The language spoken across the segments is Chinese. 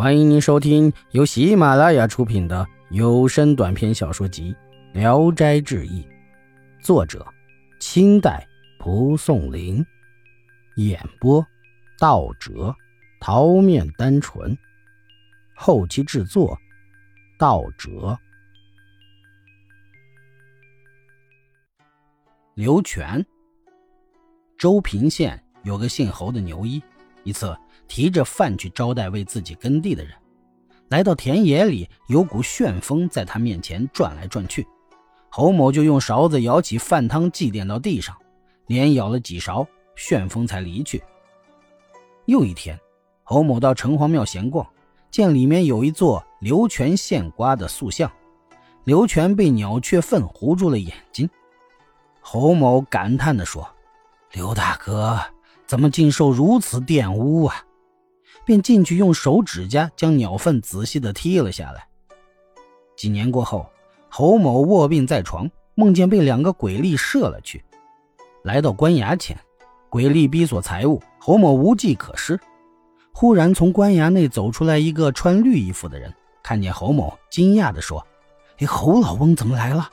欢迎您收听由喜马拉雅出品的有声短篇小说集《聊斋志异》，作者：清代蒲松龄，演播：道哲、桃面单纯，后期制作：道哲。刘全，周平县有个姓侯的牛医，一次。提着饭去招待为自己耕地的人，来到田野里，有股旋风在他面前转来转去。侯某就用勺子舀起饭汤，祭奠到地上，连舀了几勺，旋风才离去。又一天，侯某到城隍庙闲逛，见里面有一座刘全现瓜的塑像，刘全被鸟雀粪糊住了眼睛。侯某感叹地说：“刘大哥，怎么竟受如此玷污啊？”便进去用手指甲将鸟粪仔细地剔了下来。几年过后，侯某卧病在床，梦见被两个鬼吏射了去。来到官衙前，鬼吏逼索财物，侯某无计可施。忽然从官衙内走出来一个穿绿衣服的人，看见侯某，惊讶地说：“哎，侯老翁怎么来了？”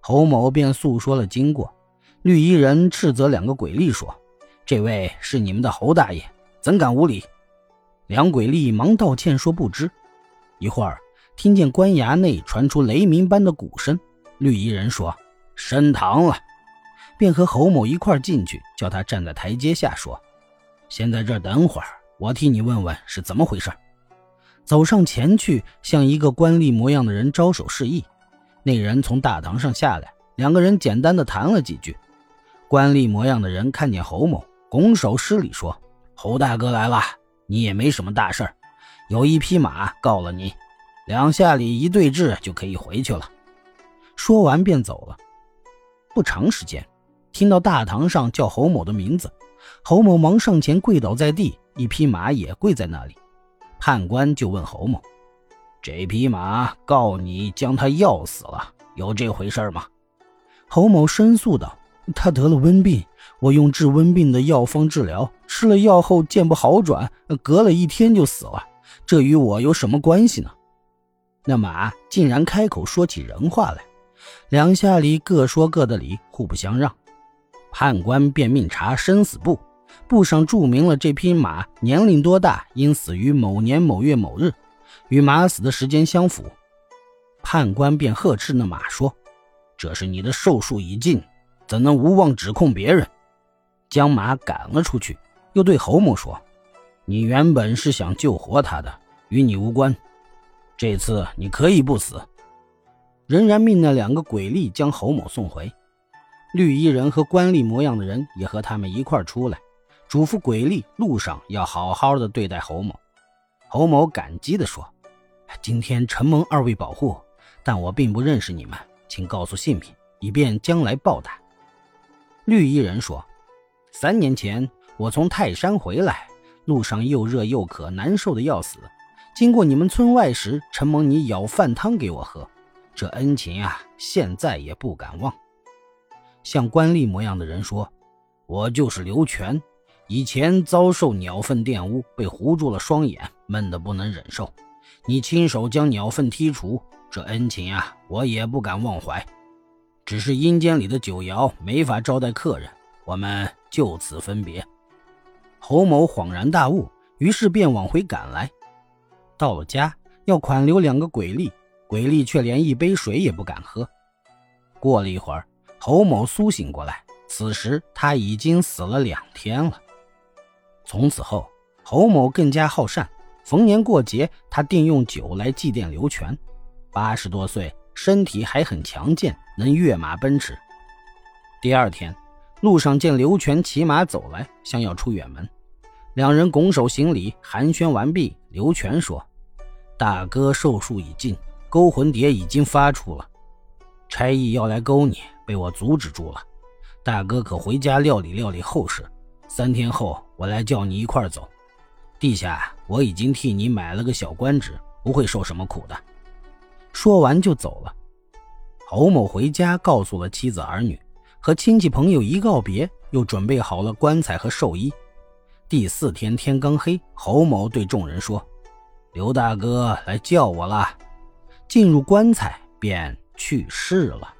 侯某便诉说了经过。绿衣人斥责两个鬼吏说：“这位是你们的侯大爷，怎敢无礼？”两鬼吏忙道歉，说不知。一会儿，听见官衙内传出雷鸣般的鼓声。绿衣人说：“升堂了。”便和侯某一块进去，叫他站在台阶下，说：“先在这儿等会儿，我替你问问是怎么回事。”走上前去，向一个官吏模样的人招手示意。那人从大堂上下来，两个人简单的谈了几句。官吏模样的人看见侯某，拱手施礼说：“侯大哥来了。”你也没什么大事儿，有一匹马告了你，两下里一对质就可以回去了。说完便走了。不长时间，听到大堂上叫侯某的名字，侯某忙上前跪倒在地，一匹马也跪在那里。判官就问侯某：“这匹马告你将他药死了，有这回事吗？”侯某申诉道：“他得了瘟病。”我用治瘟病的药方治疗，吃了药后见不好转，隔了一天就死了。这与我有什么关系呢？那马竟然开口说起人话来，两下里各说各的理，互不相让。判官便命查生死簿，簿上注明了这匹马年龄多大，因死于某年某月某日，与马死的时间相符。判官便呵斥那马说：“这是你的寿数已尽，怎能无望指控别人？”将马赶了出去，又对侯某说：“你原本是想救活他的，与你无关。这次你可以不死。”仍然命那两个鬼吏将侯某送回。绿衣人和官吏模样的人也和他们一块出来，嘱咐鬼吏路上要好好的对待侯某。侯某感激地说：“今天承蒙二位保护，但我并不认识你们，请告诉姓名，以便将来报答。”绿衣人说。三年前，我从泰山回来，路上又热又渴，难受的要死。经过你们村外时，承蒙你舀饭汤给我喝，这恩情啊，现在也不敢忘。像官吏模样的人说：“我就是刘全，以前遭受鸟粪玷污，被糊住了双眼，闷得不能忍受。你亲手将鸟粪剔除，这恩情啊，我也不敢忘怀。只是阴间里的酒肴没法招待客人。”我们就此分别。侯某恍然大悟，于是便往回赶来。到了家，要款留两个鬼吏，鬼吏却连一杯水也不敢喝。过了一会儿，侯某苏醒过来，此时他已经死了两天了。从此后，侯某更加好善，逢年过节，他定用酒来祭奠刘全。八十多岁，身体还很强健，能跃马奔驰。第二天。路上见刘全骑马走来，想要出远门，两人拱手行礼，寒暄完毕。刘全说：“大哥寿数已尽，勾魂蝶已经发出了，差役要来勾你，被我阻止住了。大哥可回家料理料理后事，三天后我来叫你一块走。地下我已经替你买了个小官职，不会受什么苦的。”说完就走了。侯某回家告诉了妻子儿女。和亲戚朋友一告别，又准备好了棺材和寿衣。第四天天刚黑，侯某对众人说：“刘大哥来叫我了。进入棺材便去世了。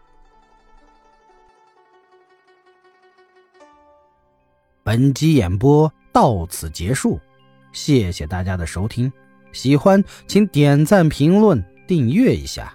本集演播到此结束，谢谢大家的收听。喜欢请点赞、评论、订阅一下。